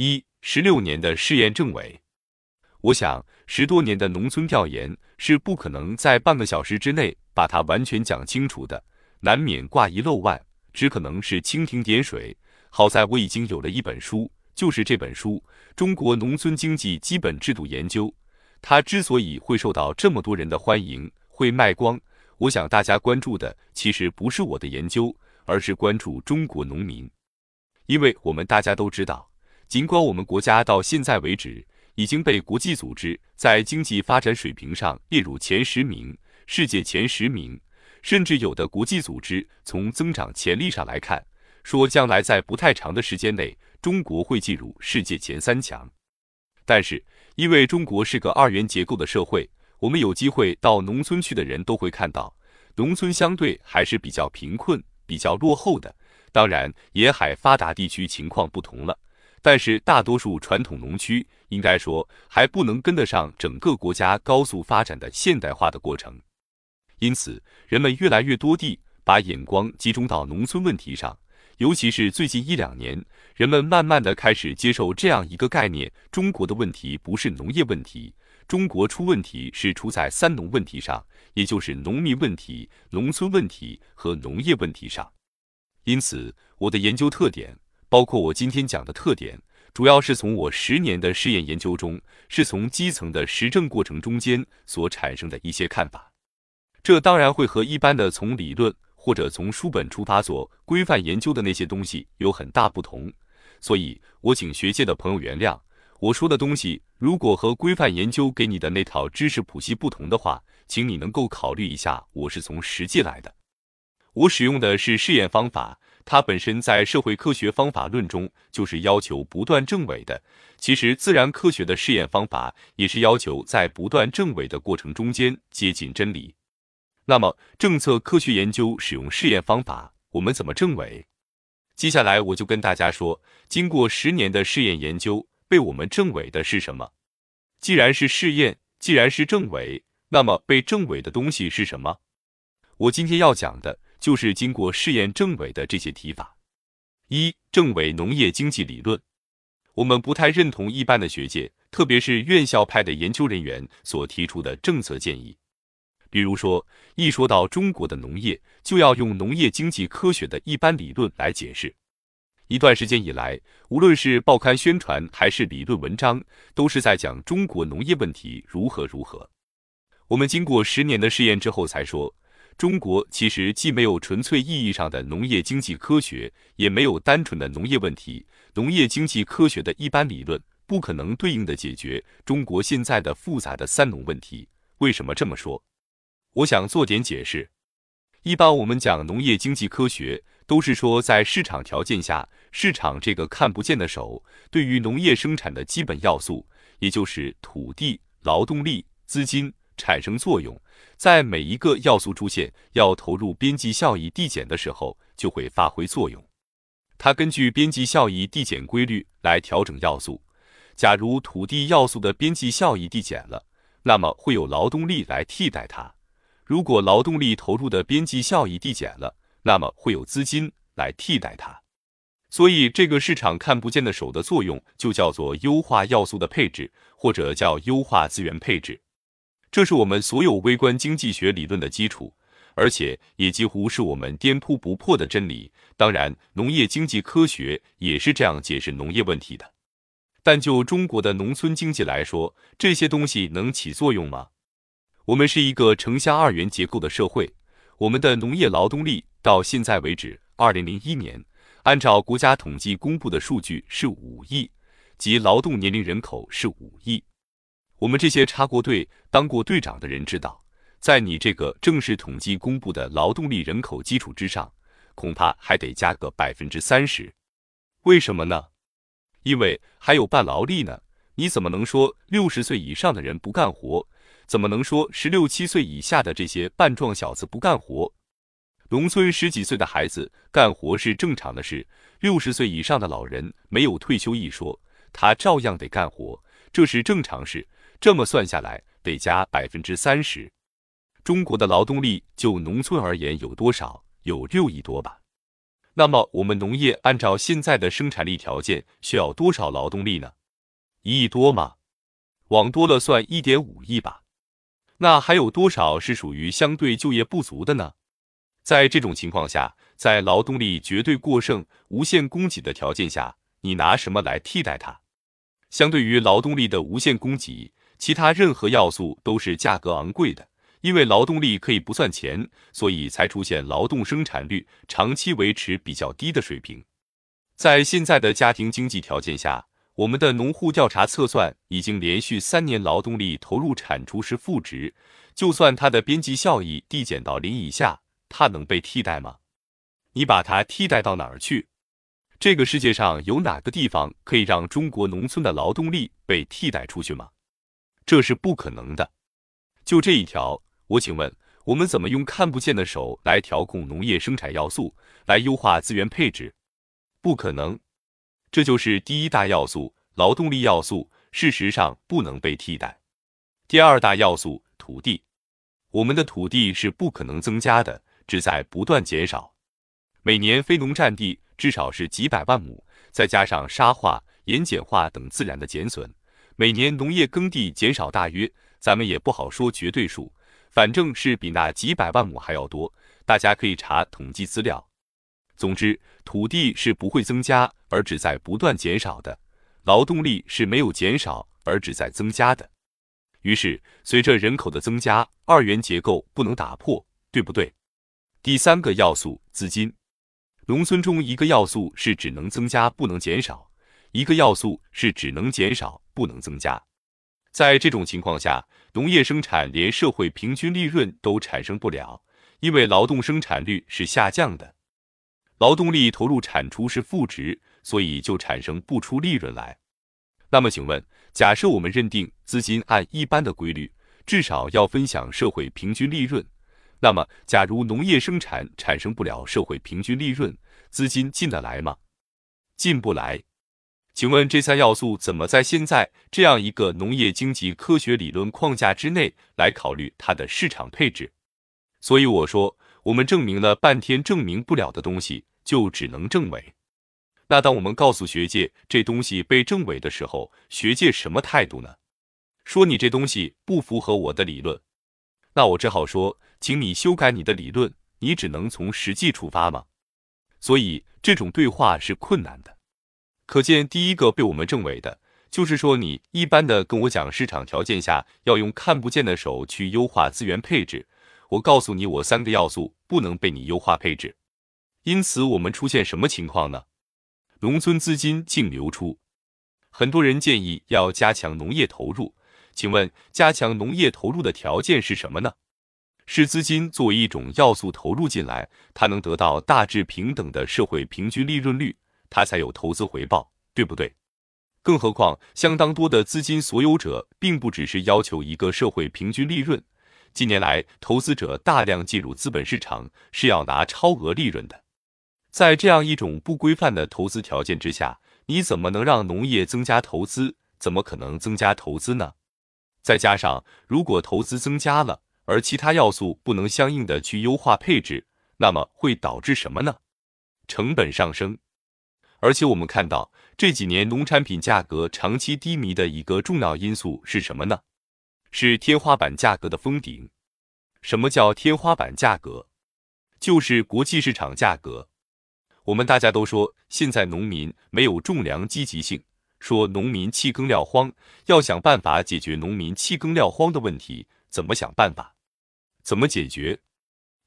一十六年的试验政委，我想十多年的农村调研是不可能在半个小时之内把它完全讲清楚的，难免挂一漏万，只可能是蜻蜓点水。好在我已经有了一本书，就是这本书《中国农村经济基本制度研究》。它之所以会受到这么多人的欢迎，会卖光，我想大家关注的其实不是我的研究，而是关注中国农民，因为我们大家都知道。尽管我们国家到现在为止已经被国际组织在经济发展水平上列入前十名、世界前十名，甚至有的国际组织从增长潜力上来看，说将来在不太长的时间内，中国会进入世界前三强。但是，因为中国是个二元结构的社会，我们有机会到农村去的人都会看到，农村相对还是比较贫困、比较落后的。当然，沿海发达地区情况不同了。但是大多数传统农区，应该说还不能跟得上整个国家高速发展的现代化的过程，因此人们越来越多地把眼光集中到农村问题上，尤其是最近一两年，人们慢慢的开始接受这样一个概念：中国的问题不是农业问题，中国出问题是出在三农问题上，也就是农民问题、农村问题和农业问题上。因此，我的研究特点。包括我今天讲的特点，主要是从我十年的试验研究中，是从基层的实证过程中间所产生的一些看法。这当然会和一般的从理论或者从书本出发做规范研究的那些东西有很大不同。所以，我请学界的朋友原谅我说的东西，如果和规范研究给你的那套知识谱系不同的话，请你能够考虑一下，我是从实际来的，我使用的是试验方法。它本身在社会科学方法论中就是要求不断证伪的。其实自然科学的试验方法也是要求在不断证伪的过程中间接近真理。那么政策科学研究使用试验方法，我们怎么证伪？接下来我就跟大家说，经过十年的试验研究，被我们证伪的是什么？既然是试验，既然是证伪，那么被证伪的东西是什么？我今天要讲的。就是经过试验证伪的这些提法。一、证伪农业经济理论，我们不太认同一般的学界，特别是院校派的研究人员所提出的政策建议。比如说，一说到中国的农业，就要用农业经济科学的一般理论来解释。一段时间以来，无论是报刊宣传还是理论文章，都是在讲中国农业问题如何如何。我们经过十年的试验之后才说。中国其实既没有纯粹意义上的农业经济科学，也没有单纯的农业问题。农业经济科学的一般理论不可能对应的解决中国现在的复杂的三农问题。为什么这么说？我想做点解释。一般我们讲农业经济科学，都是说在市场条件下，市场这个看不见的手，对于农业生产的基本要素，也就是土地、劳动力、资金产生作用。在每一个要素出现要投入边际效益递减的时候，就会发挥作用。它根据边际效益递减规律来调整要素。假如土地要素的边际效益递减了，那么会有劳动力来替代它；如果劳动力投入的边际效益递减了，那么会有资金来替代它。所以，这个市场看不见的手的作用，就叫做优化要素的配置，或者叫优化资源配置。这是我们所有微观经济学理论的基础，而且也几乎是我们颠扑不破的真理。当然，农业经济科学也是这样解释农业问题的。但就中国的农村经济来说，这些东西能起作用吗？我们是一个城乡二元结构的社会，我们的农业劳动力到现在为止，二零零一年，按照国家统计公布的数据是五亿，即劳动年龄人口是五亿。我们这些插过队、当过队长的人知道，在你这个正式统计公布的劳动力人口基础之上，恐怕还得加个百分之三十。为什么呢？因为还有半劳力呢。你怎么能说六十岁以上的人不干活？怎么能说十六七岁以下的这些半壮小子不干活？农村十几岁的孩子干活是正常的事，六十岁以上的老人没有退休一说，他照样得干活，这是正常事。这么算下来，得加百分之三十。中国的劳动力就农村而言有多少？有六亿多吧。那么我们农业按照现在的生产力条件，需要多少劳动力呢？一亿多吗？往多了算一点五亿吧。那还有多少是属于相对就业不足的呢？在这种情况下，在劳动力绝对过剩、无限供给的条件下，你拿什么来替代它？相对于劳动力的无限供给，其他任何要素都是价格昂贵的。因为劳动力可以不算钱，所以才出现劳动生产率长期维持比较低的水平。在现在的家庭经济条件下，我们的农户调查测算已经连续三年劳动力投入产出是负值，就算它的边际效益递减到零以下，它能被替代吗？你把它替代到哪儿去？这个世界上有哪个地方可以让中国农村的劳动力被替代出去吗？这是不可能的。就这一条。我请问，我们怎么用看不见的手来调控农业生产要素，来优化资源配置？不可能，这就是第一大要素——劳动力要素，事实上不能被替代。第二大要素——土地，我们的土地是不可能增加的，只在不断减少。每年非农占地至少是几百万亩，再加上沙化、盐碱化等自然的减损，每年农业耕地减少大约，咱们也不好说绝对数。反正是比那几百万亩还要多，大家可以查统计资料。总之，土地是不会增加，而只在不断减少的；劳动力是没有减少，而只在增加的。于是，随着人口的增加，二元结构不能打破，对不对？第三个要素，资金。农村中一个要素是只能增加不能减少，一个要素是只能减少不能增加。在这种情况下，农业生产连社会平均利润都产生不了，因为劳动生产率是下降的，劳动力投入产出是负值，所以就产生不出利润来。那么，请问，假设我们认定资金按一般的规律，至少要分享社会平均利润，那么，假如农业生产产生不了社会平均利润，资金进得来吗？进不来。请问这三要素怎么在现在这样一个农业经济科学理论框架之内来考虑它的市场配置？所以我说，我们证明了半天证明不了的东西，就只能证伪。那当我们告诉学界这东西被证伪的时候，学界什么态度呢？说你这东西不符合我的理论，那我只好说，请你修改你的理论。你只能从实际出发吗？所以这种对话是困难的。可见，第一个被我们证伪的，就是说你一般的跟我讲市场条件下要用看不见的手去优化资源配置。我告诉你，我三个要素不能被你优化配置，因此我们出现什么情况呢？农村资金净流出。很多人建议要加强农业投入，请问加强农业投入的条件是什么呢？是资金作为一种要素投入进来，它能得到大致平等的社会平均利润率。它才有投资回报，对不对？更何况，相当多的资金所有者并不只是要求一个社会平均利润。近年来，投资者大量进入资本市场，是要拿超额利润的。在这样一种不规范的投资条件之下，你怎么能让农业增加投资？怎么可能增加投资呢？再加上，如果投资增加了，而其他要素不能相应的去优化配置，那么会导致什么呢？成本上升。而且我们看到这几年农产品价格长期低迷的一个重要因素是什么呢？是天花板价格的封顶。什么叫天花板价格？就是国际市场价格。我们大家都说现在农民没有种粮积极性，说农民弃耕撂荒，要想办法解决农民弃耕撂荒的问题，怎么想办法？怎么解决？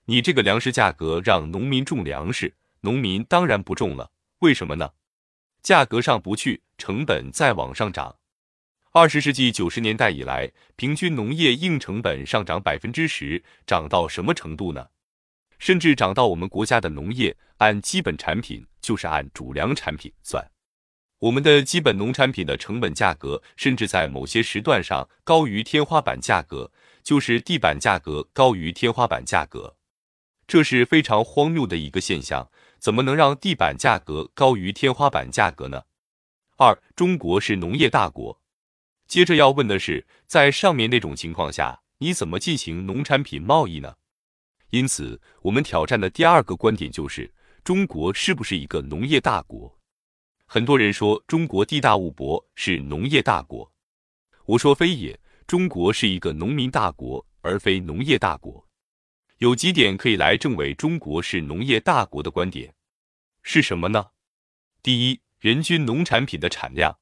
你这个粮食价格让农民种粮食，农民当然不种了。为什么呢？价格上不去，成本再往上涨。二十世纪九十年代以来，平均农业硬成本上涨百分之十，涨到什么程度呢？甚至涨到我们国家的农业按基本产品，就是按主粮产品算，我们的基本农产品的成本价格，甚至在某些时段上高于天花板价格，就是地板价格高于天花板价格，这是非常荒谬的一个现象。怎么能让地板价格高于天花板价格呢？二，中国是农业大国。接着要问的是，在上面那种情况下，你怎么进行农产品贸易呢？因此，我们挑战的第二个观点就是，中国是不是一个农业大国？很多人说中国地大物博，是农业大国。我说非也，中国是一个农民大国，而非农业大国。有几点可以来证伪中国是农业大国的观点，是什么呢？第一，人均农产品的产量，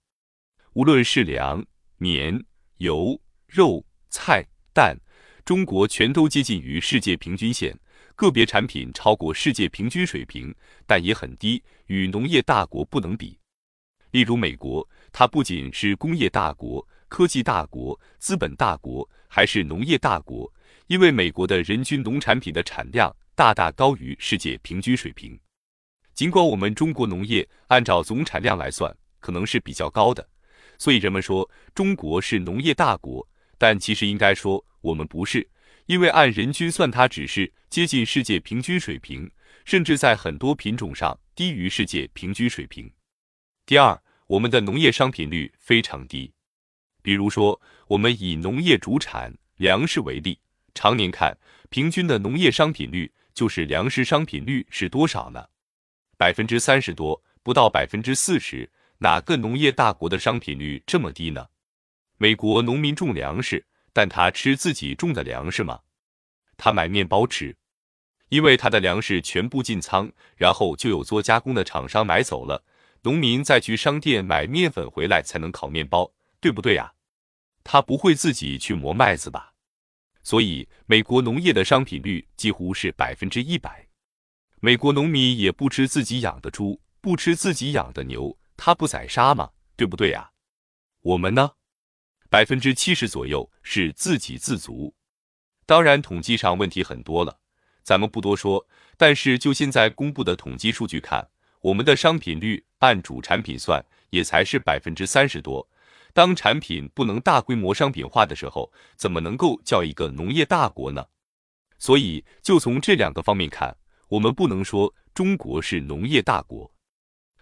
无论是粮、棉、油、肉、菜、蛋，中国全都接近于世界平均线。个别产品超过世界平均水平，但也很低，与农业大国不能比。例如美国，它不仅是工业大国、科技大国、资本大国，还是农业大国，因为美国的人均农产品的产量大大高于世界平均水平。尽管我们中国农业按照总产量来算，可能是比较高的，所以人们说中国是农业大国，但其实应该说我们不是。因为按人均算，它只是接近世界平均水平，甚至在很多品种上低于世界平均水平。第二，我们的农业商品率非常低。比如说，我们以农业主产粮食为例，常年看平均的农业商品率就是粮食商品率是多少呢？百分之三十多，不到百分之四十。哪个农业大国的商品率这么低呢？美国农民种粮食。但他吃自己种的粮食吗？他买面包吃，因为他的粮食全部进仓，然后就有做加工的厂商买走了，农民再去商店买面粉回来才能烤面包，对不对呀？他不会自己去磨麦子吧？所以美国农业的商品率几乎是百分之一百。美国农民也不吃自己养的猪，不吃自己养的牛，他不宰杀吗？对不对呀？我们呢？百分之七十左右是自给自足，当然统计上问题很多了，咱们不多说。但是就现在公布的统计数据看，我们的商品率按主产品算也才是百分之三十多。当产品不能大规模商品化的时候，怎么能够叫一个农业大国呢？所以就从这两个方面看，我们不能说中国是农业大国。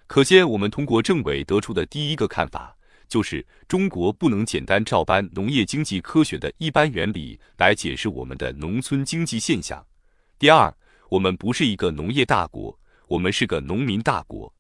可见，我们通过政委得出的第一个看法。就是中国不能简单照搬农业经济科学的一般原理来解释我们的农村经济现象。第二，我们不是一个农业大国，我们是个农民大国。